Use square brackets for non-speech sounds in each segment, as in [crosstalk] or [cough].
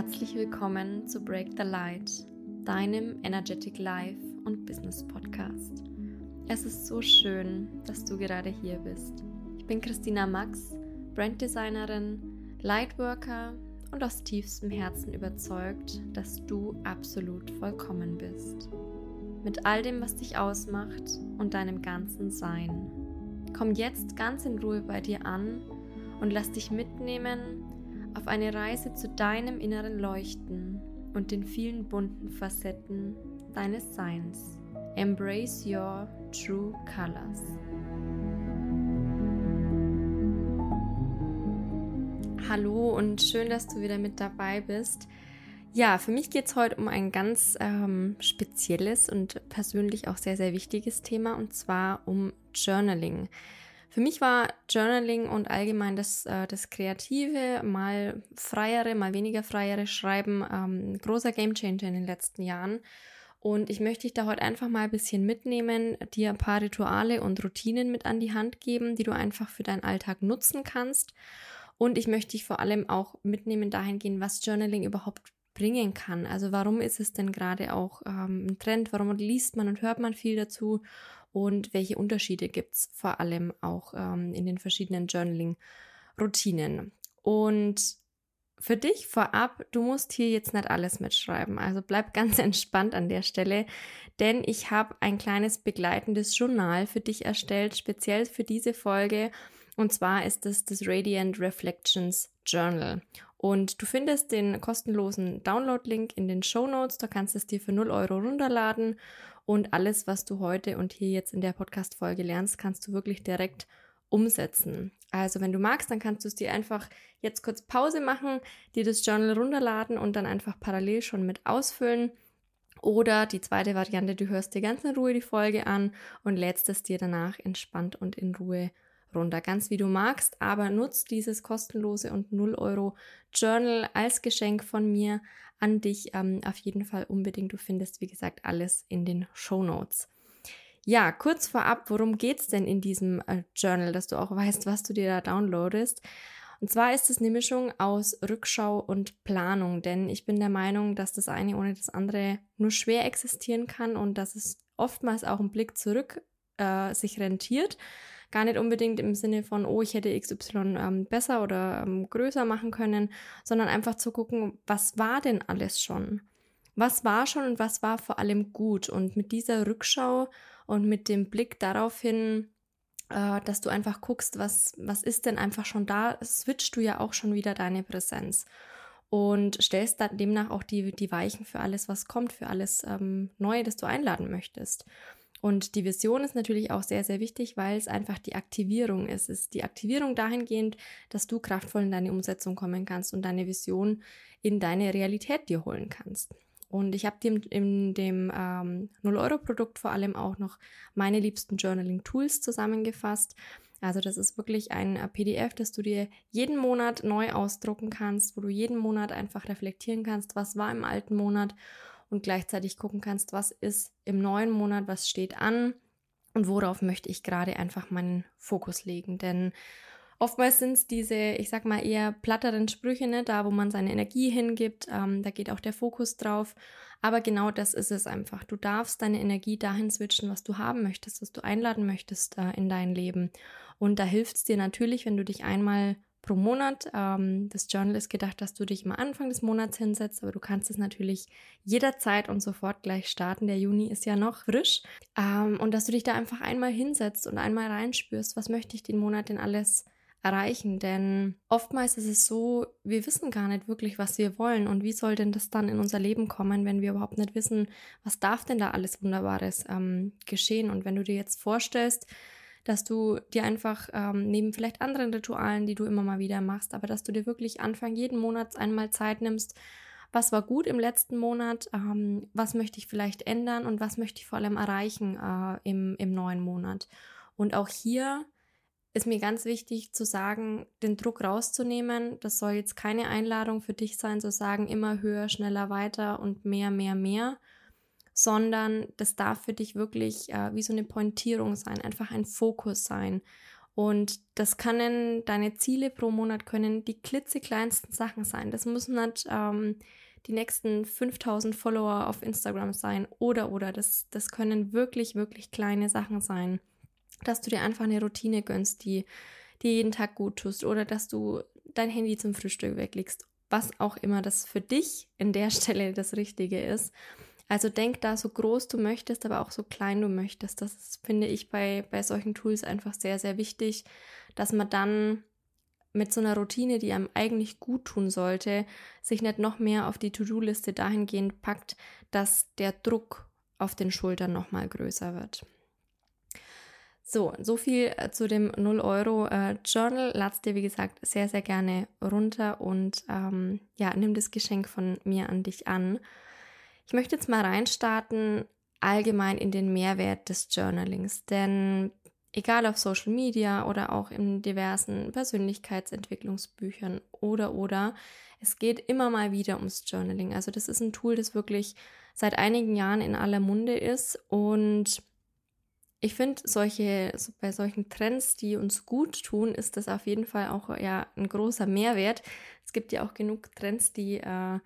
herzlich willkommen zu Break the Light, deinem Energetic Life und Business Podcast. Es ist so schön, dass du gerade hier bist. Ich bin Christina Max, Branddesignerin, Lightworker und aus tiefstem Herzen überzeugt, dass du absolut vollkommen bist. Mit all dem, was dich ausmacht und deinem ganzen Sein. Komm jetzt ganz in Ruhe bei dir an und lass dich mitnehmen auf eine Reise zu deinem inneren Leuchten und den vielen bunten Facetten deines Seins. Embrace your true colors. Hallo und schön, dass du wieder mit dabei bist. Ja, für mich geht es heute um ein ganz ähm, spezielles und persönlich auch sehr, sehr wichtiges Thema und zwar um Journaling. Für mich war Journaling und allgemein das, äh, das kreative, mal freiere, mal weniger freiere Schreiben ähm, ein großer Gamechanger in den letzten Jahren. Und ich möchte dich da heute einfach mal ein bisschen mitnehmen, dir ein paar Rituale und Routinen mit an die Hand geben, die du einfach für deinen Alltag nutzen kannst. Und ich möchte dich vor allem auch mitnehmen dahingehend, was Journaling überhaupt bringen kann. Also warum ist es denn gerade auch ähm, ein Trend? Warum liest man und hört man viel dazu? und welche Unterschiede gibt es vor allem auch ähm, in den verschiedenen Journaling-Routinen. Und für dich vorab, du musst hier jetzt nicht alles mitschreiben. Also bleib [laughs] ganz entspannt an der Stelle, denn ich habe ein kleines begleitendes Journal für dich erstellt, speziell für diese Folge. Und zwar ist es das Radiant Reflections Journal. Und du findest den kostenlosen Download-Link in den Show Notes. Da kannst du es dir für 0 Euro runterladen. Und alles, was du heute und hier jetzt in der Podcast-Folge lernst, kannst du wirklich direkt umsetzen. Also wenn du magst, dann kannst du es dir einfach jetzt kurz Pause machen, dir das Journal runterladen und dann einfach parallel schon mit ausfüllen. Oder die zweite Variante, du hörst dir ganz in Ruhe die Folge an und lädst es dir danach entspannt und in Ruhe runter. Ganz wie du magst, aber nutzt dieses kostenlose und 0 Euro Journal als Geschenk von mir an dich ähm, auf jeden Fall unbedingt. Du findest, wie gesagt, alles in den Show Notes. Ja, kurz vorab, worum geht es denn in diesem äh, Journal, dass du auch weißt, was du dir da downloadest? Und zwar ist es eine Mischung aus Rückschau und Planung, denn ich bin der Meinung, dass das eine ohne das andere nur schwer existieren kann und dass es oftmals auch ein Blick zurück äh, sich rentiert. Gar nicht unbedingt im Sinne von, oh, ich hätte XY ähm, besser oder ähm, größer machen können, sondern einfach zu gucken, was war denn alles schon? Was war schon und was war vor allem gut? Und mit dieser Rückschau und mit dem Blick darauf hin, äh, dass du einfach guckst, was, was ist denn einfach schon da, switchst du ja auch schon wieder deine Präsenz und stellst dann demnach auch die, die Weichen für alles, was kommt, für alles ähm, Neue, das du einladen möchtest. Und die Vision ist natürlich auch sehr, sehr wichtig, weil es einfach die Aktivierung ist. Es ist die Aktivierung dahingehend, dass du kraftvoll in deine Umsetzung kommen kannst und deine Vision in deine Realität dir holen kannst. Und ich habe dir in dem ähm, 0-Euro-Produkt vor allem auch noch meine liebsten Journaling-Tools zusammengefasst. Also das ist wirklich ein äh, PDF, das du dir jeden Monat neu ausdrucken kannst, wo du jeden Monat einfach reflektieren kannst, was war im alten Monat und gleichzeitig gucken kannst, was ist im neuen Monat, was steht an und worauf möchte ich gerade einfach meinen Fokus legen. Denn oftmals sind es diese, ich sag mal, eher platteren Sprüche, ne, da wo man seine Energie hingibt, ähm, da geht auch der Fokus drauf. Aber genau das ist es einfach. Du darfst deine Energie dahin switchen, was du haben möchtest, was du einladen möchtest äh, in dein Leben. Und da hilft es dir natürlich, wenn du dich einmal pro Monat. Ähm, das Journal ist gedacht, dass du dich am Anfang des Monats hinsetzt, aber du kannst es natürlich jederzeit und sofort gleich starten. Der Juni ist ja noch frisch. Ähm, und dass du dich da einfach einmal hinsetzt und einmal reinspürst, was möchte ich den Monat denn alles erreichen? Denn oftmals ist es so, wir wissen gar nicht wirklich, was wir wollen und wie soll denn das dann in unser Leben kommen, wenn wir überhaupt nicht wissen, was darf denn da alles Wunderbares ähm, geschehen? Und wenn du dir jetzt vorstellst, dass du dir einfach ähm, neben vielleicht anderen Ritualen, die du immer mal wieder machst, aber dass du dir wirklich Anfang jeden Monats einmal Zeit nimmst, was war gut im letzten Monat, ähm, was möchte ich vielleicht ändern und was möchte ich vor allem erreichen äh, im, im neuen Monat. Und auch hier ist mir ganz wichtig zu sagen, den Druck rauszunehmen. Das soll jetzt keine Einladung für dich sein, zu sagen, immer höher, schneller, weiter und mehr, mehr, mehr, sondern das darf für dich wirklich äh, wie so eine Pointierung sein, einfach ein Fokus sein. Und das können, deine Ziele pro Monat können die klitzekleinsten Sachen sein. Das müssen nicht ähm, die nächsten 5000 Follower auf Instagram sein oder, oder. Das, das können wirklich, wirklich kleine Sachen sein. Dass du dir einfach eine Routine gönnst, die dir jeden Tag gut tust oder dass du dein Handy zum Frühstück weglegst. Was auch immer das für dich in der [laughs] Stelle das Richtige ist. Also denk da so groß du möchtest, aber auch so klein du möchtest. Das ist, finde ich bei, bei solchen Tools einfach sehr, sehr wichtig, dass man dann mit so einer Routine, die einem eigentlich gut tun sollte, sich nicht noch mehr auf die To-Do-Liste dahingehend packt, dass der Druck auf den Schultern nochmal größer wird. So, so viel äh, zu dem 0 Euro äh, Journal. Lad's dir, wie gesagt, sehr, sehr gerne runter und ähm, ja, nimm das Geschenk von mir an dich an. Ich möchte jetzt mal reinstarten allgemein in den Mehrwert des Journalings, denn egal auf Social Media oder auch in diversen Persönlichkeitsentwicklungsbüchern oder oder, es geht immer mal wieder ums Journaling. Also das ist ein Tool, das wirklich seit einigen Jahren in aller Munde ist und ich finde, solche, bei solchen Trends, die uns gut tun, ist das auf jeden Fall auch ja ein großer Mehrwert. Es gibt ja auch genug Trends, die äh,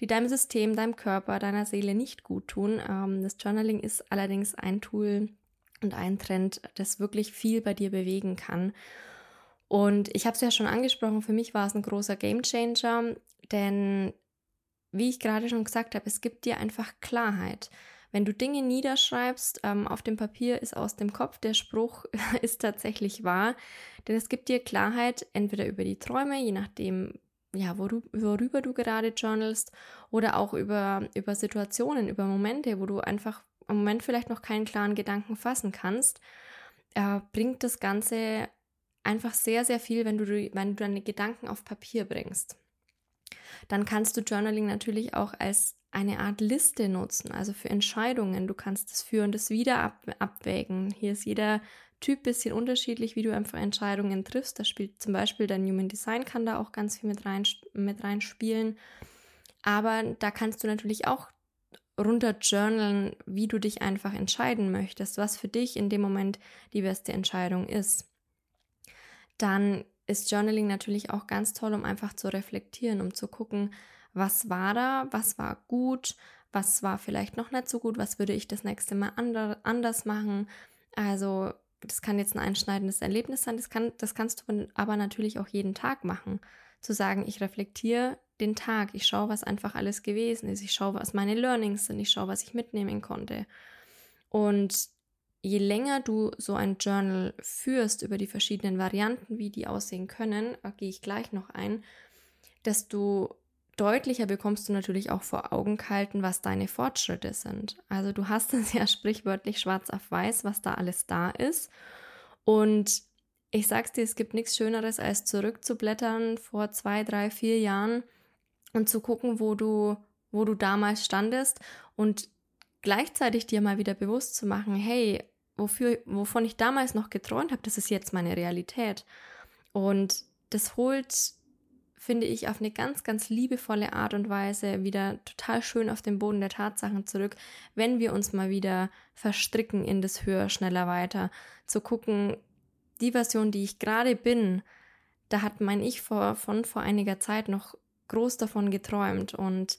die deinem System, deinem Körper, deiner Seele nicht gut tun. Ähm, das Journaling ist allerdings ein Tool und ein Trend, das wirklich viel bei dir bewegen kann. Und ich habe es ja schon angesprochen, für mich war es ein großer Gamechanger, denn wie ich gerade schon gesagt habe, es gibt dir einfach Klarheit. Wenn du Dinge niederschreibst, ähm, auf dem Papier ist aus dem Kopf, der Spruch [laughs] ist tatsächlich wahr, denn es gibt dir Klarheit entweder über die Träume, je nachdem, ja, worüber, du gerade journalst oder auch über, über Situationen, über Momente, wo du einfach im Moment vielleicht noch keinen klaren Gedanken fassen kannst, äh, bringt das Ganze einfach sehr, sehr viel, wenn du, wenn du deine Gedanken auf Papier bringst. Dann kannst du Journaling natürlich auch als eine Art Liste nutzen, also für Entscheidungen. Du kannst das Für und das Wieder ab, abwägen. Hier ist jeder Typ bisschen unterschiedlich, wie du einfach Entscheidungen triffst. Da spielt zum Beispiel dein Human Design kann da auch ganz viel mit rein mit reinspielen. Aber da kannst du natürlich auch runter journalen, wie du dich einfach entscheiden möchtest, was für dich in dem Moment die beste Entscheidung ist. Dann ist Journaling natürlich auch ganz toll, um einfach zu reflektieren, um zu gucken, was war da, was war gut, was war vielleicht noch nicht so gut, was würde ich das nächste Mal anders machen. Also das kann jetzt ein einschneidendes Erlebnis sein, das, kann, das kannst du aber natürlich auch jeden Tag machen. Zu sagen, ich reflektiere den Tag, ich schaue, was einfach alles gewesen ist, ich schaue, was meine Learnings sind, ich schaue, was ich mitnehmen konnte. Und je länger du so ein Journal führst über die verschiedenen Varianten, wie die aussehen können, gehe ich gleich noch ein, desto deutlicher bekommst du natürlich auch vor Augen gehalten, was deine Fortschritte sind. Also du hast es [laughs] ja sprichwörtlich schwarz auf weiß, was da alles da ist. Und ich sag's dir, es gibt nichts Schöneres, als zurückzublättern vor zwei, drei, vier Jahren und zu gucken, wo du, wo du damals standest und gleichzeitig dir mal wieder bewusst zu machen, hey, wofür, wovon ich damals noch geträumt habe, das ist jetzt meine Realität. Und das holt finde ich, auf eine ganz, ganz liebevolle Art und Weise wieder total schön auf den Boden der Tatsachen zurück, wenn wir uns mal wieder verstricken in das Höher, schneller, weiter. Zu gucken, die Version, die ich gerade bin, da hat mein Ich vor, von vor einiger Zeit noch groß davon geträumt. Und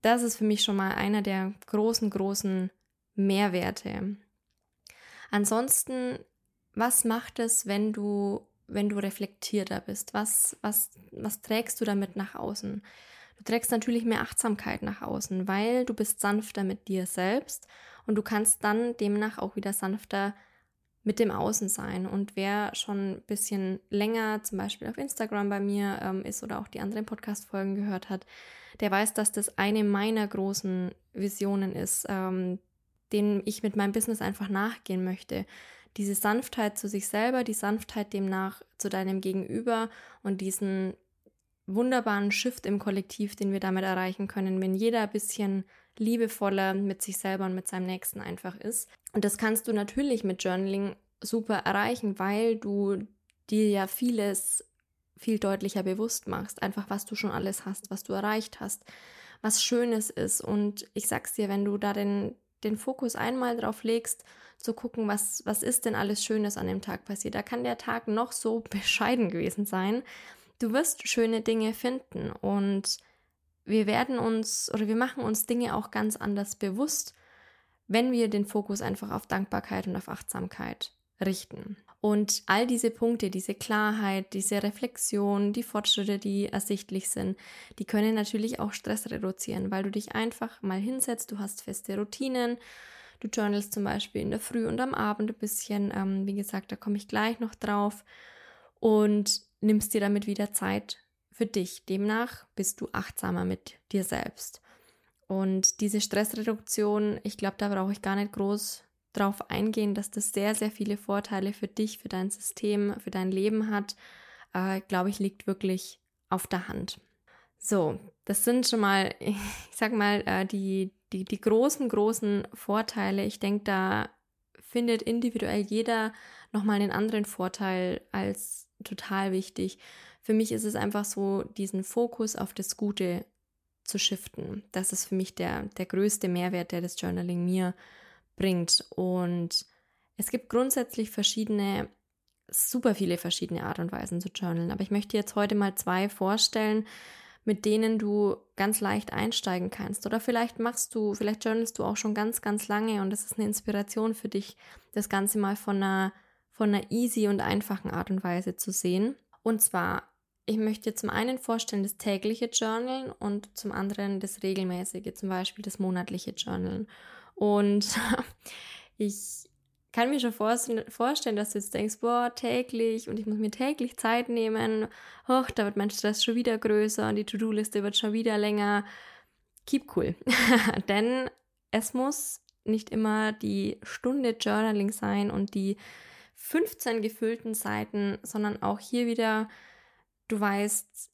das ist für mich schon mal einer der großen, großen Mehrwerte. Ansonsten, was macht es, wenn du wenn du reflektierter bist? Was, was, was trägst du damit nach außen? Du trägst natürlich mehr Achtsamkeit nach außen, weil du bist sanfter mit dir selbst und du kannst dann demnach auch wieder sanfter mit dem Außen sein. Und wer schon ein bisschen länger zum Beispiel auf Instagram bei mir ähm, ist oder auch die anderen Podcast-Folgen gehört hat, der weiß, dass das eine meiner großen Visionen ist, ähm, denen ich mit meinem Business einfach nachgehen möchte diese Sanftheit zu sich selber, die Sanftheit demnach zu deinem Gegenüber und diesen wunderbaren Shift im Kollektiv, den wir damit erreichen können, wenn jeder ein bisschen liebevoller mit sich selber und mit seinem Nächsten einfach ist. Und das kannst du natürlich mit Journaling super erreichen, weil du dir ja vieles viel deutlicher bewusst machst, einfach was du schon alles hast, was du erreicht hast, was Schönes ist. Und ich sag's dir, wenn du da den, den Fokus einmal drauf legst, zu gucken, was, was ist denn alles Schönes an dem Tag passiert. Da kann der Tag noch so [laughs] bescheiden gewesen sein. Du wirst schöne Dinge finden und wir werden uns oder wir machen uns Dinge auch ganz anders bewusst, wenn wir den Fokus einfach auf Dankbarkeit und auf Achtsamkeit richten. Und all diese Punkte, diese Klarheit, diese Reflexion, die Fortschritte, die ersichtlich sind, die können natürlich auch Stress reduzieren, weil du dich einfach mal hinsetzt, du hast feste Routinen, du journalst zum Beispiel in der Früh und am Abend ein bisschen, ähm, wie gesagt, da komme ich gleich noch drauf und nimmst dir damit wieder Zeit für dich. Demnach bist du achtsamer mit dir selbst. Und diese Stressreduktion, ich glaube, da brauche ich gar nicht groß drauf eingehen, dass das sehr, sehr viele Vorteile für dich, für dein System, für dein Leben hat, äh, glaube ich, liegt wirklich auf der Hand. So, das sind schon mal, [laughs] ich sag mal, äh, die, die, die großen, großen Vorteile. Ich denke, da findet individuell jeder nochmal einen anderen Vorteil als total wichtig. Für mich ist es einfach so, diesen Fokus auf das Gute zu shiften. Das ist für mich der, der größte Mehrwert, der das Journaling mir bringt. Und es gibt grundsätzlich verschiedene, super viele verschiedene Art und Weisen zu journalen. Aber ich möchte jetzt heute mal zwei vorstellen, mit denen du ganz leicht einsteigen kannst. Oder vielleicht machst du, vielleicht journalst du auch schon ganz, ganz lange und das ist eine Inspiration für dich, das Ganze mal von einer, von einer easy und einfachen Art und Weise zu sehen. Und zwar, ich möchte zum einen vorstellen das tägliche Journalen und zum anderen das regelmäßige, zum Beispiel das monatliche Journalen. Und [laughs] ich kann mir schon vorstellen, dass du jetzt denkst, boah, täglich und ich muss mir täglich Zeit nehmen. Hoch, da wird mein Stress schon wieder größer und die To-Do-Liste wird schon wieder länger. Keep cool. [laughs] Denn es muss nicht immer die Stunde Journaling sein und die 15 gefüllten Seiten, sondern auch hier wieder, du weißt,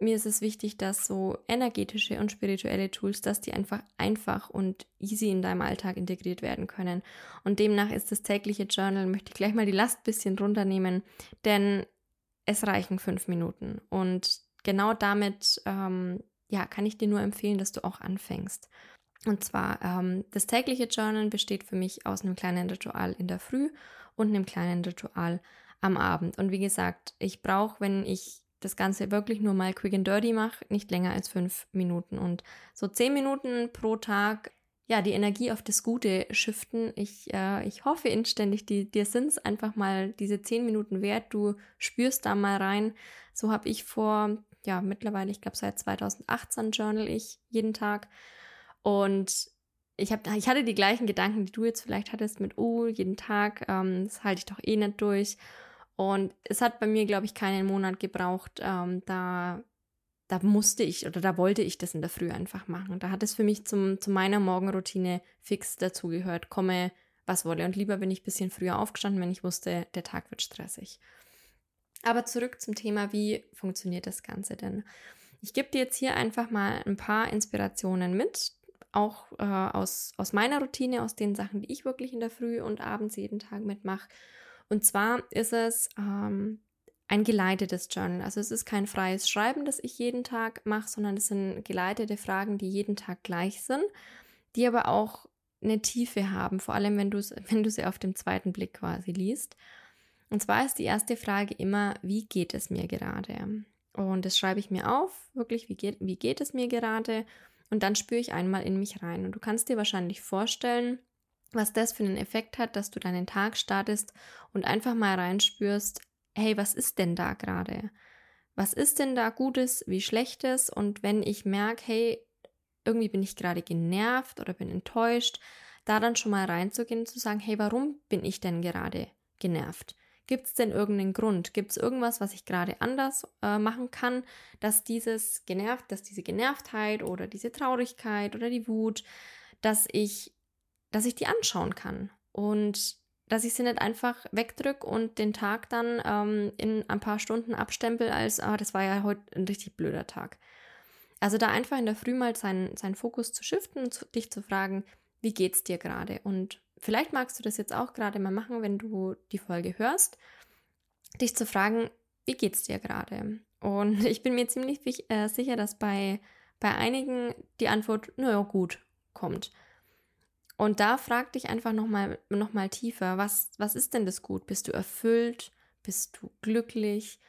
mir ist es wichtig, dass so energetische und spirituelle Tools, dass die einfach einfach und easy in deinem Alltag integriert werden können. Und demnach ist das tägliche Journal, möchte ich gleich mal die Last bisschen runternehmen, denn es reichen fünf Minuten. Und genau damit, ähm, ja, kann ich dir nur empfehlen, dass du auch anfängst. Und zwar, ähm, das tägliche Journal besteht für mich aus einem kleinen Ritual in der Früh und einem kleinen Ritual am Abend. Und wie gesagt, ich brauche, wenn ich das Ganze wirklich nur mal quick and dirty mache, nicht länger als fünf Minuten. Und so zehn Minuten pro Tag, ja, die Energie auf das Gute shiften. Ich, äh, ich hoffe inständig, die, dir sind es einfach mal diese zehn Minuten wert. Du spürst da mal rein. So habe ich vor, ja, mittlerweile, ich glaube seit 2018 journal ich jeden Tag. Und ich, hab, ich hatte die gleichen Gedanken, die du jetzt vielleicht hattest mit, oh, jeden Tag, ähm, das halte ich doch eh nicht durch. Und es hat bei mir, glaube ich, keinen Monat gebraucht. Ähm, da, da musste ich oder da wollte ich das in der Früh einfach machen. Da hat es für mich zum, zu meiner Morgenroutine fix dazugehört. Komme, was wolle. Und lieber bin ich ein bisschen früher aufgestanden, wenn ich wusste, der Tag wird stressig. Aber zurück zum Thema, wie funktioniert das Ganze denn? Ich gebe dir jetzt hier einfach mal ein paar Inspirationen mit, auch äh, aus, aus meiner Routine, aus den Sachen, die ich wirklich in der Früh und abends jeden Tag mitmache. Und zwar ist es ähm, ein geleitetes Journal. Also es ist kein freies Schreiben, das ich jeden Tag mache, sondern es sind geleitete Fragen, die jeden Tag gleich sind, die aber auch eine Tiefe haben, vor allem wenn du [laughs] wenn du sie auf dem zweiten Blick quasi liest. Und zwar ist die erste Frage immer, wie geht es mir gerade? Und das schreibe ich mir auf, wirklich, wie geht, wie geht es mir gerade? Und dann spüre ich einmal in mich rein. Und du kannst dir wahrscheinlich vorstellen, was das für einen Effekt hat, dass du deinen Tag startest und einfach mal reinspürst, hey, was ist denn da gerade? Was ist denn da Gutes, wie Schlechtes? Und wenn ich merke, hey, irgendwie bin ich gerade genervt oder bin enttäuscht, da dann schon mal reinzugehen und zu sagen, hey, warum bin ich denn gerade genervt? Gibt es denn irgendeinen Grund? Gibt es irgendwas, was ich gerade anders äh, machen kann, dass dieses genervt, dass diese Genervtheit oder diese Traurigkeit oder die Wut, dass ich dass ich die anschauen kann und dass ich sie nicht einfach wegdrücke und den Tag dann ähm, in ein paar Stunden abstempel als, ah, das war ja heute ein richtig blöder Tag. Also da einfach in der Früh mal seinen, seinen Fokus zu shiften und zu, dich zu fragen, wie geht's dir gerade? Und vielleicht magst du das jetzt auch gerade mal machen, wenn du die Folge hörst, dich zu fragen, wie geht's dir gerade? Und [laughs] ich bin mir ziemlich äh, sicher, dass bei, bei einigen die Antwort, naja, gut, kommt. Und da frag dich einfach nochmal noch mal tiefer, was, was ist denn das Gut? Bist du erfüllt? Bist du glücklich?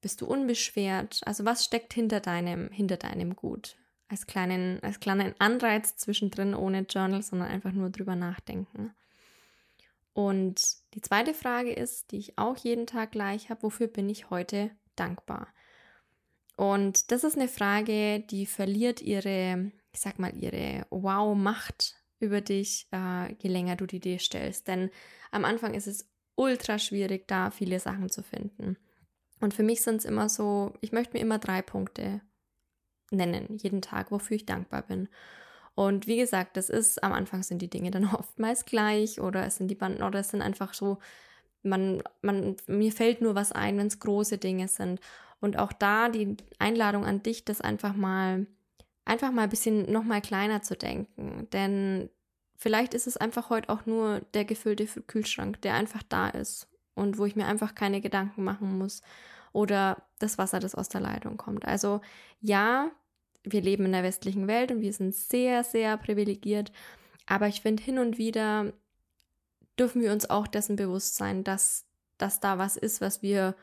Bist du unbeschwert? Also was steckt hinter deinem, hinter deinem Gut? Als kleinen, als kleinen Anreiz zwischendrin ohne Journal, sondern einfach nur drüber nachdenken. Und die zweite Frage ist, die ich auch jeden Tag gleich habe, wofür bin ich heute dankbar? Und das ist eine Frage, die verliert ihre, ich sag mal, ihre Wow-Macht über dich, äh, je länger du die dir stellst. Denn am Anfang ist es ultra schwierig, da viele Sachen zu finden. Und für mich sind es immer so, ich möchte mir immer drei Punkte nennen, jeden Tag, wofür ich dankbar bin. Und wie gesagt, das ist, am Anfang sind die Dinge dann [laughs] oftmals gleich oder es sind die Banden oder es sind einfach so, man, man, mir fällt nur was ein, wenn es große Dinge sind. Und auch da die Einladung an dich, das einfach mal, einfach mal ein bisschen nochmal kleiner zu denken. Denn vielleicht ist es einfach heute auch nur der gefüllte Kühlschrank, der einfach da ist und wo ich mir einfach keine Gedanken machen muss. Oder das Wasser, das aus der Leitung kommt. Also ja, wir leben in der westlichen Welt und wir sind sehr, sehr privilegiert. Aber ich finde, hin und wieder dürfen wir uns auch dessen bewusst sein, dass, dass da was ist, was wir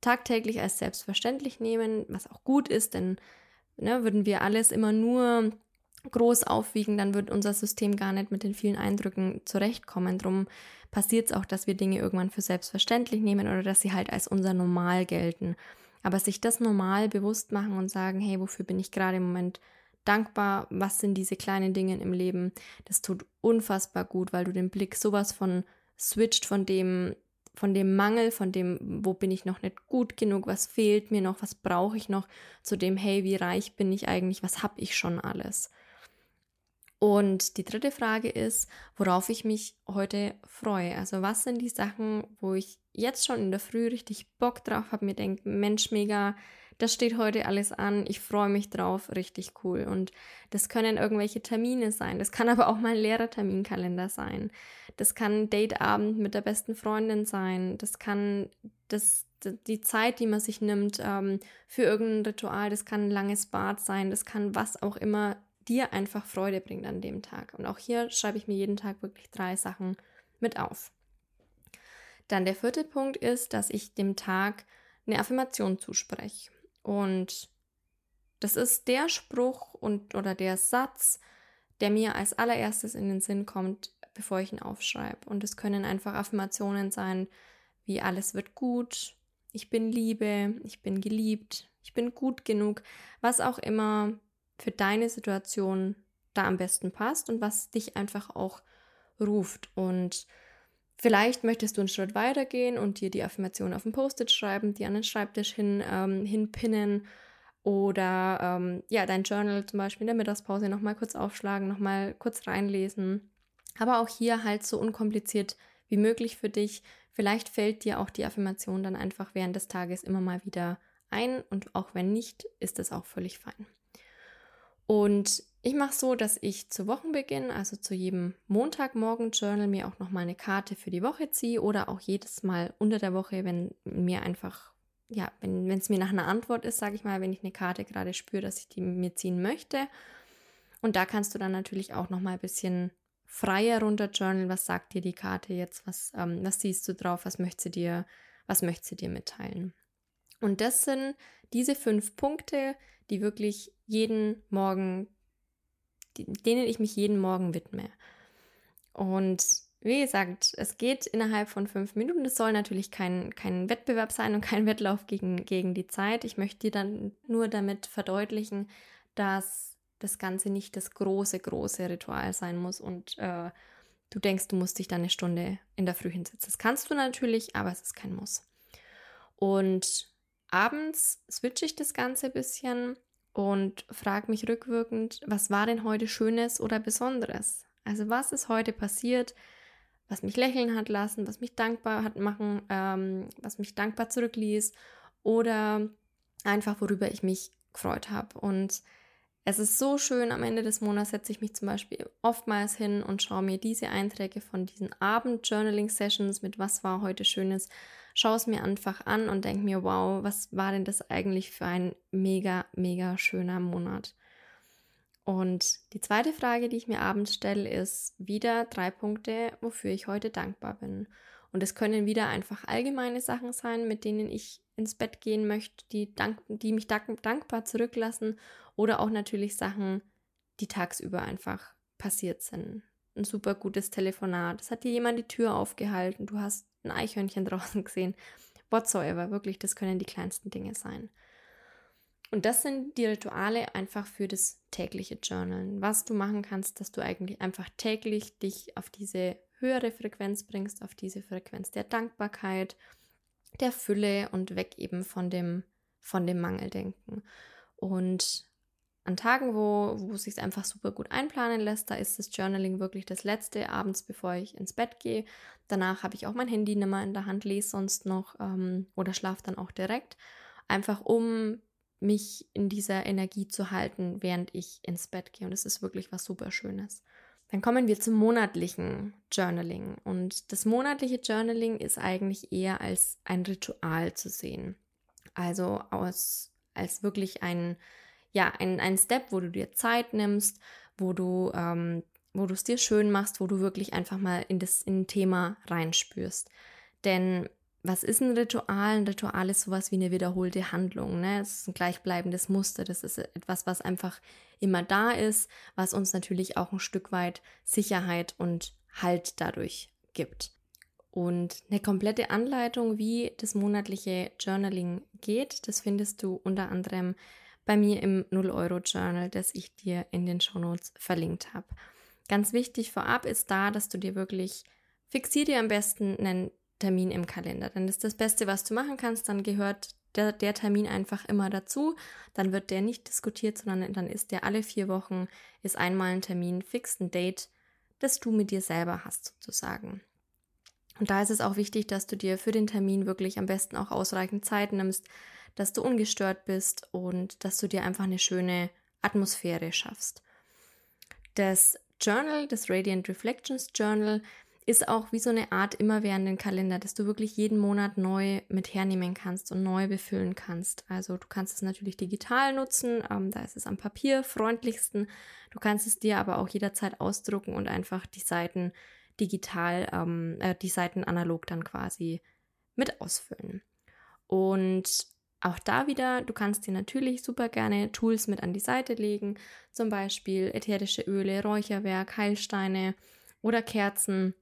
tagtäglich als selbstverständlich nehmen, was auch gut ist, denn ne, würden wir alles immer nur groß aufwiegen, dann wird unser System gar nicht mit den vielen Eindrücken zurechtkommen. Drum passiert es auch, dass wir Dinge irgendwann für selbstverständlich nehmen oder dass sie halt als unser Normal gelten. Aber sich das normal bewusst machen und sagen, hey, wofür bin ich gerade im Moment dankbar? Was sind diese kleinen Dinge im Leben? Das tut unfassbar gut, weil du den Blick sowas von switcht von dem, von dem Mangel, von dem, wo bin ich noch nicht gut genug, was fehlt mir noch, was brauche ich noch, zu dem, hey, wie reich bin ich eigentlich, was habe ich schon alles? Und die dritte Frage ist, worauf ich mich heute freue. Also was sind die Sachen, wo ich jetzt schon in der Früh richtig Bock drauf habe, mir denke, Mensch, mega, das steht heute alles an, ich freue mich drauf, richtig cool. Und das können irgendwelche Termine sein, das kann aber auch mal ein leerer Terminkalender sein. Das kann ein Dateabend mit der besten Freundin sein, das kann das, die Zeit, die man sich nimmt ähm, für irgendein Ritual, das kann ein langes Bad sein, das kann was auch immer dir einfach Freude bringt an dem Tag. Und auch hier schreibe ich mir jeden Tag wirklich drei Sachen mit auf. Dann der vierte Punkt ist, dass ich dem Tag eine Affirmation zuspreche. Und das ist der Spruch und oder der Satz, der mir als allererstes in den Sinn kommt, bevor ich ihn aufschreibe. Und es können einfach Affirmationen sein, wie alles wird gut, ich bin Liebe, ich bin geliebt, ich bin gut genug, was auch immer für deine Situation da am besten passt und was dich einfach auch ruft. Und vielleicht möchtest du einen Schritt weiter gehen und dir die Affirmation auf ein Post-it schreiben, die an den Schreibtisch hin, ähm, hinpinnen oder ähm, ja, dein Journal zum Beispiel in der Mittagspause nochmal kurz aufschlagen, nochmal kurz reinlesen. Aber auch hier halt so unkompliziert wie möglich für dich. Vielleicht fällt dir auch die Affirmation dann einfach während des Tages immer mal wieder ein und auch wenn nicht, ist es auch völlig fein. Und ich mache so, dass ich zu Wochenbeginn, also zu jedem Montagmorgen-Journal, mir auch nochmal eine Karte für die Woche ziehe oder auch jedes Mal unter der Woche, wenn mir einfach, ja, wenn es mir nach einer Antwort ist, sage ich mal, wenn ich eine Karte gerade spüre, dass ich die mir ziehen möchte. Und da kannst du dann natürlich auch nochmal ein bisschen freier runter journalen. Was sagt dir die Karte jetzt? Was, ähm, was siehst du drauf? Was möchte dir, was möchte sie dir mitteilen? Und das sind diese fünf Punkte, die wirklich jeden Morgen, denen ich mich jeden Morgen widme. Und wie gesagt, es geht innerhalb von fünf Minuten. Es soll natürlich kein, kein Wettbewerb sein und [laughs] kein Wettlauf gegen, gegen die Zeit. Ich möchte dir dann nur damit verdeutlichen, dass das Ganze nicht das große, große Ritual sein muss und äh, du denkst, du musst dich dann eine Stunde in der Früh hinsetzen. Das kannst du natürlich, aber es ist kein Muss. Und Abends switche ich das Ganze ein bisschen und frage mich rückwirkend, was war denn heute Schönes oder Besonderes? Also was ist heute passiert, was mich lächeln hat lassen, was mich dankbar hat machen, ähm, was mich dankbar zurückließ oder einfach worüber ich mich gefreut habe. Und es ist so schön, am Ende des Monats setze ich mich zum Beispiel oftmals hin und schaue mir diese Einträge von diesen Abend-Journaling-Sessions mit Was war heute Schönes, schaue es mir einfach an und denke mir, wow, was war denn das eigentlich für ein mega, mega schöner Monat? Und die zweite Frage, die ich mir abends stelle, ist wieder drei Punkte, wofür ich heute dankbar bin. Und es können wieder einfach allgemeine Sachen sein, mit denen ich ins Bett gehen möchte, die, dank, die mich dank, dankbar zurücklassen. Oder auch natürlich Sachen, die tagsüber einfach passiert sind. Ein super gutes Telefonat. Es hat dir jemand die Tür aufgehalten. Du hast ein Eichhörnchen [laughs] draußen gesehen. Whatsoever. Wirklich, das können die kleinsten Dinge sein. Und das sind die Rituale einfach für das tägliche Journalen. Was du machen kannst, dass du eigentlich einfach täglich dich auf diese höhere Frequenz bringst, auf diese Frequenz der Dankbarkeit, der Fülle und weg eben von dem, von dem Mangeldenken. Und an Tagen, wo, wo es sich einfach super gut einplanen lässt, da ist das Journaling wirklich das letzte abends, bevor ich ins Bett gehe. Danach habe ich auch mein Handy nicht mehr in der Hand, lese sonst noch ähm, oder schlafe dann auch direkt. Einfach um mich in dieser Energie zu halten, während ich ins Bett gehe. Und das ist wirklich was super Schönes. Dann kommen wir zum monatlichen Journaling. Und das monatliche Journaling ist eigentlich eher als ein Ritual zu sehen. Also aus, als wirklich ein, ja, ein, ein Step, wo du dir Zeit nimmst, wo du, ähm, wo du es dir schön machst, wo du wirklich einfach mal in das in ein Thema reinspürst. Denn was ist ein Ritual? Ein Ritual ist sowas wie eine wiederholte Handlung. Ne? Es ist ein gleichbleibendes Muster. Das ist etwas, was einfach immer da ist, was uns natürlich auch ein Stück weit Sicherheit und Halt dadurch gibt. Und eine komplette Anleitung, wie das monatliche Journaling geht, das findest du unter anderem bei mir im 0-Euro-Journal, das ich dir in den Shownotes verlinkt habe. Ganz wichtig vorab ist da, dass du dir wirklich fixier dir am besten einen Termin im Kalender. Dann ist das Beste, was du machen kannst. Dann gehört der, der Termin einfach immer dazu. Dann wird der nicht diskutiert, sondern dann ist der alle vier Wochen, ist einmal ein Termin, fix ein Date, das du mit dir selber hast sozusagen. Und da ist es auch wichtig, dass du dir für den Termin wirklich am besten auch ausreichend Zeit nimmst, dass du ungestört bist und dass du dir einfach eine schöne Atmosphäre schaffst. Das Journal, das Radiant Reflections Journal, ist auch wie so eine Art immerwährenden Kalender, dass du wirklich jeden Monat neu mit hernehmen kannst und neu befüllen kannst. Also du kannst es natürlich digital nutzen, ähm, da ist es am Papier freundlichsten. Du kannst es dir aber auch jederzeit ausdrucken und einfach die Seiten digital, ähm, äh, die Seiten analog dann quasi mit ausfüllen. Und auch da wieder, du kannst dir natürlich super gerne Tools mit an die Seite legen, zum Beispiel ätherische Öle, Räucherwerk, Heilsteine oder Kerzen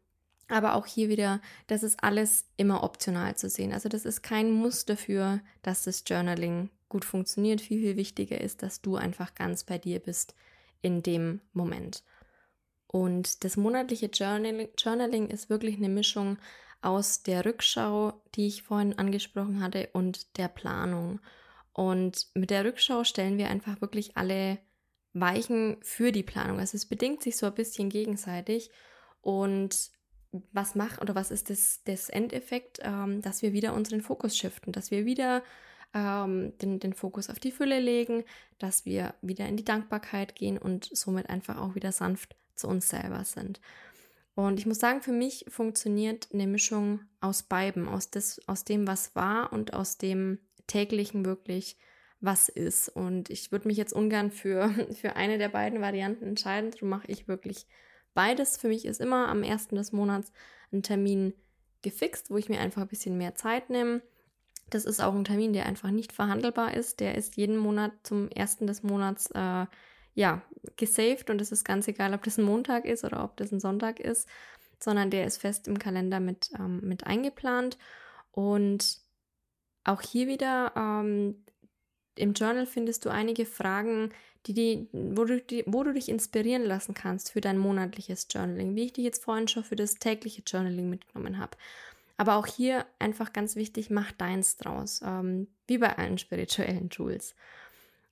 aber auch hier wieder, das ist alles immer optional zu sehen. Also das ist kein Muss dafür, dass das Journaling gut funktioniert. Viel, viel wichtiger ist, dass du einfach ganz bei dir bist in dem Moment. Und das monatliche Journaling, ist wirklich eine Mischung aus der Rückschau, die ich vorhin angesprochen hatte, und der Planung. Und mit der Rückschau stellen wir einfach wirklich alle Weichen für die Planung. Also es bedingt sich so ein bisschen gegenseitig. Und was macht oder was ist das, das Endeffekt, ähm, dass wir wieder unseren Fokus shiften, dass wir wieder ähm, den, den Fokus auf die Fülle legen, dass wir wieder in die Dankbarkeit gehen und somit einfach auch wieder sanft zu uns selber sind. Und ich muss sagen, für mich funktioniert eine Mischung aus beiden, aus, des, aus dem, was war und aus dem täglichen wirklich, was ist. Und ich würde mich jetzt ungern für, [laughs] für eine der beiden Varianten entscheiden, darum mache ich wirklich beides. Für mich ist immer am ersten des Monats ein Termin gefixt, wo ich mir einfach ein bisschen mehr Zeit nehme. Das ist auch ein Termin, der einfach nicht verhandelbar ist. Der ist jeden Monat zum ersten des Monats äh, ja gesaved und es ist ganz egal, ob das ein Montag ist oder ob das ein Sonntag ist, sondern der ist fest im Kalender mit, ähm, mit eingeplant. Und auch hier wieder ähm, im Journal findest du einige Fragen, die, die, wo, du, die, wo du dich inspirieren lassen kannst für dein monatliches Journaling, wie ich dich jetzt vorhin schon für das tägliche Journaling mitgenommen habe. Aber auch hier einfach ganz wichtig, mach deins draus, ähm, wie bei allen spirituellen Tools.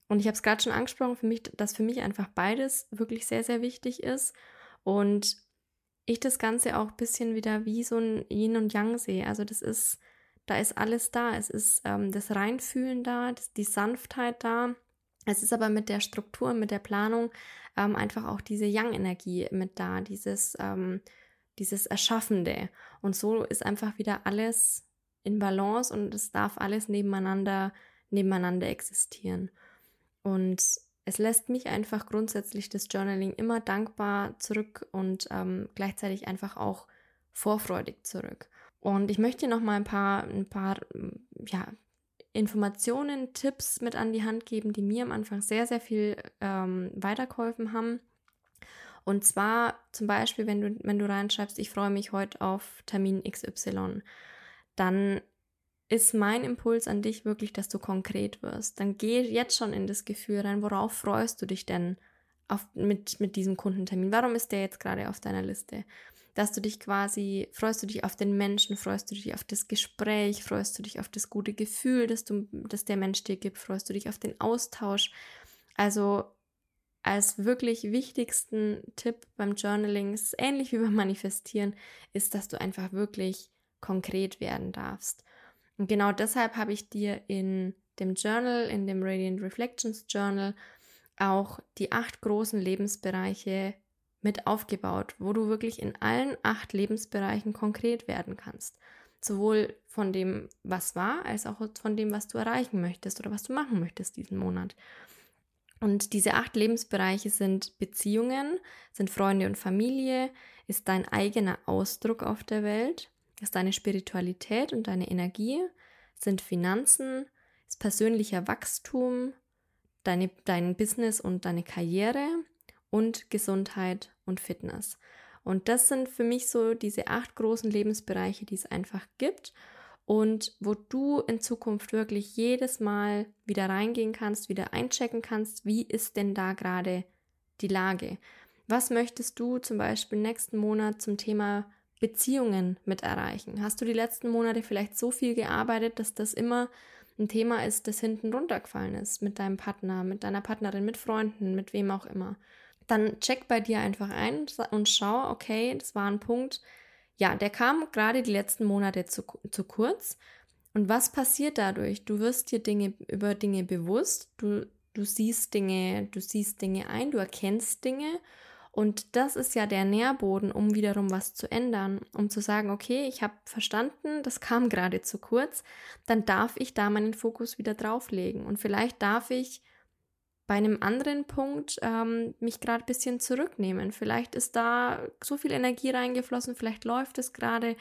Und ich habe es gerade schon angesprochen, für mich, dass für mich einfach beides wirklich sehr, sehr wichtig ist. Und ich das Ganze auch ein bisschen wieder wie so ein Yin und Yang sehe. Also das ist, da ist alles da. Es ist ähm, das Reinfühlen da, das, die Sanftheit da, es ist aber mit der Struktur, mit der Planung ähm, einfach auch diese Yang-Energie mit da, dieses, ähm, dieses Erschaffende. Und so ist einfach wieder alles in Balance und es darf alles nebeneinander, nebeneinander existieren. Und es lässt mich einfach grundsätzlich das Journaling immer dankbar zurück und ähm, gleichzeitig einfach auch vorfreudig zurück. Und ich möchte noch mal ein paar, ein paar ja, Informationen, Tipps mit an die Hand geben, die mir am Anfang sehr, sehr viel ähm, weitergeholfen haben. Und zwar zum Beispiel, wenn du, wenn du reinschreibst, ich freue mich heute auf Termin XY, dann ist mein Impuls an dich wirklich, dass du konkret wirst. Dann geh jetzt schon in das Gefühl rein, worauf freust du dich denn auf, mit, mit diesem Kundentermin? Warum ist der jetzt gerade auf deiner Liste? Dass du dich quasi, freust du dich auf den Menschen, freust du dich auf das Gespräch, freust du dich auf das gute Gefühl, das, du, das der Mensch dir gibt, freust du dich auf den Austausch. Also als wirklich wichtigsten Tipp beim Journaling, ähnlich wie beim Manifestieren, ist, dass du einfach wirklich konkret werden darfst. Und genau deshalb habe ich dir in dem Journal, in dem Radiant Reflections Journal, auch die acht großen Lebensbereiche mit aufgebaut, wo du wirklich in allen acht Lebensbereichen konkret werden kannst. Sowohl von dem, was war, als auch von dem, was du erreichen möchtest oder was du machen möchtest diesen Monat. Und diese acht Lebensbereiche sind Beziehungen, sind Freunde und Familie, ist dein eigener Ausdruck auf der Welt, ist deine Spiritualität und deine Energie, sind Finanzen, ist persönlicher Wachstum, deine, dein Business und deine Karriere und Gesundheit und Fitness. Und das sind für mich so diese acht großen Lebensbereiche, die es einfach gibt und wo du in Zukunft wirklich jedes Mal wieder reingehen kannst, wieder einchecken kannst, wie ist denn da gerade die Lage? Was möchtest du zum Beispiel nächsten Monat zum Thema Beziehungen mit erreichen? Hast du die letzten Monate vielleicht so viel gearbeitet, dass das immer ein Thema ist, das hinten runtergefallen ist mit deinem Partner, mit deiner Partnerin, mit Freunden, mit wem auch immer? Dann check bei dir einfach ein und schau, okay, das war ein Punkt, ja, der kam gerade die letzten Monate zu, zu kurz. Und was passiert dadurch? Du wirst dir Dinge über Dinge bewusst, du, du siehst Dinge, du siehst Dinge ein, du erkennst Dinge und das ist ja der Nährboden, um wiederum was zu ändern, um zu sagen, okay, ich habe verstanden, das kam gerade zu kurz, dann darf ich da meinen Fokus wieder drauflegen. Und vielleicht darf ich bei einem anderen Punkt ähm, mich gerade ein bisschen zurücknehmen. Vielleicht ist da so viel Energie reingeflossen, vielleicht läuft es gerade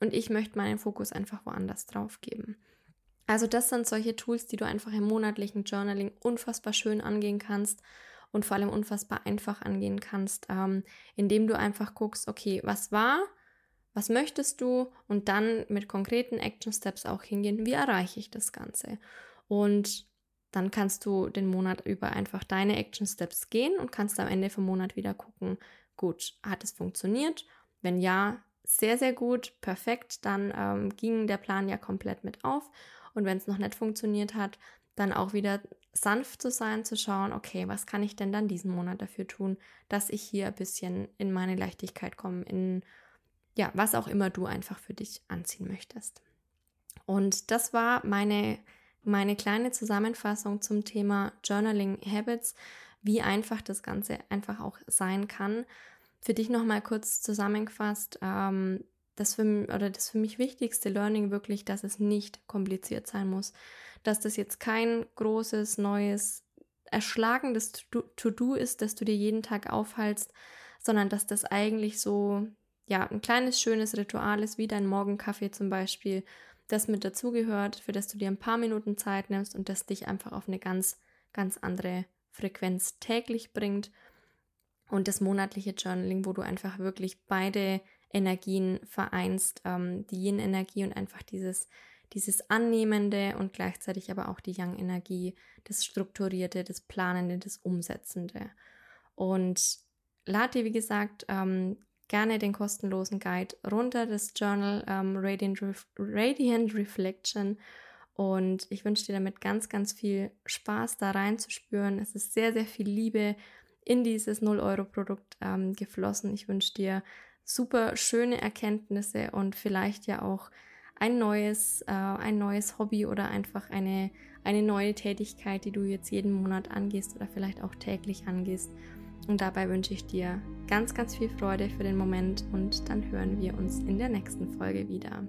und ich möchte meinen Fokus einfach woanders drauf geben. Also das sind solche Tools, die du einfach im monatlichen Journaling unfassbar schön angehen kannst und vor allem unfassbar einfach angehen kannst, ähm, indem du einfach guckst, okay, was war, was möchtest du und dann mit konkreten Action Steps auch hingehen, wie erreiche ich das Ganze. Und dann kannst du den Monat über einfach deine Action Steps gehen und kannst am Ende vom Monat wieder gucken, gut, hat es funktioniert? Wenn ja, sehr, sehr gut, perfekt, dann ähm, ging der Plan ja komplett mit auf. Und wenn es noch nicht funktioniert hat, dann auch wieder sanft zu sein, zu schauen, okay, was kann ich denn dann diesen Monat dafür tun, dass ich hier ein bisschen in meine Leichtigkeit komme, in ja, was auch immer du einfach für dich anziehen möchtest. Und das war meine, meine kleine Zusammenfassung zum Thema Journaling Habits, wie einfach das Ganze einfach auch sein kann. Für dich nochmal kurz zusammengefasst, ähm, das für, oder das für mich wichtigste Learning wirklich, dass es nicht kompliziert sein muss dass das jetzt kein großes, neues, erschlagendes To-Do ist, dass du dir jeden Tag aufhalst, sondern dass das eigentlich so, ja, ein kleines, schönes Ritual ist, wie dein Morgenkaffee zum Beispiel, das mit dazugehört, für das du dir ein paar Minuten Zeit nimmst und das dich einfach auf eine ganz, ganz andere Frequenz täglich bringt. Und das monatliche Journaling, wo du einfach wirklich beide Energien vereinst, ähm, die Yin-Energie und einfach dieses dieses Annehmende und gleichzeitig aber auch die Yang-Energie, das Strukturierte, das Planende, das Umsetzende. Und lad dir, wie gesagt, ähm, gerne den kostenlosen Guide runter, das Journal ähm, Radiant, Ref Radiant Reflection. Und ich wünsche dir damit ganz, ganz viel Spaß da reinzuspüren. Es ist sehr, sehr viel Liebe in dieses 0-Euro-Produkt ähm, geflossen. Ich wünsche dir super schöne Erkenntnisse und vielleicht ja auch ein neues, äh, ein neues Hobby oder einfach eine, eine neue Tätigkeit, die du jetzt jeden Monat angehst oder vielleicht auch täglich angehst. Und dabei wünsche ich dir ganz, ganz viel Freude für den Moment und dann hören wir uns in der nächsten Folge wieder.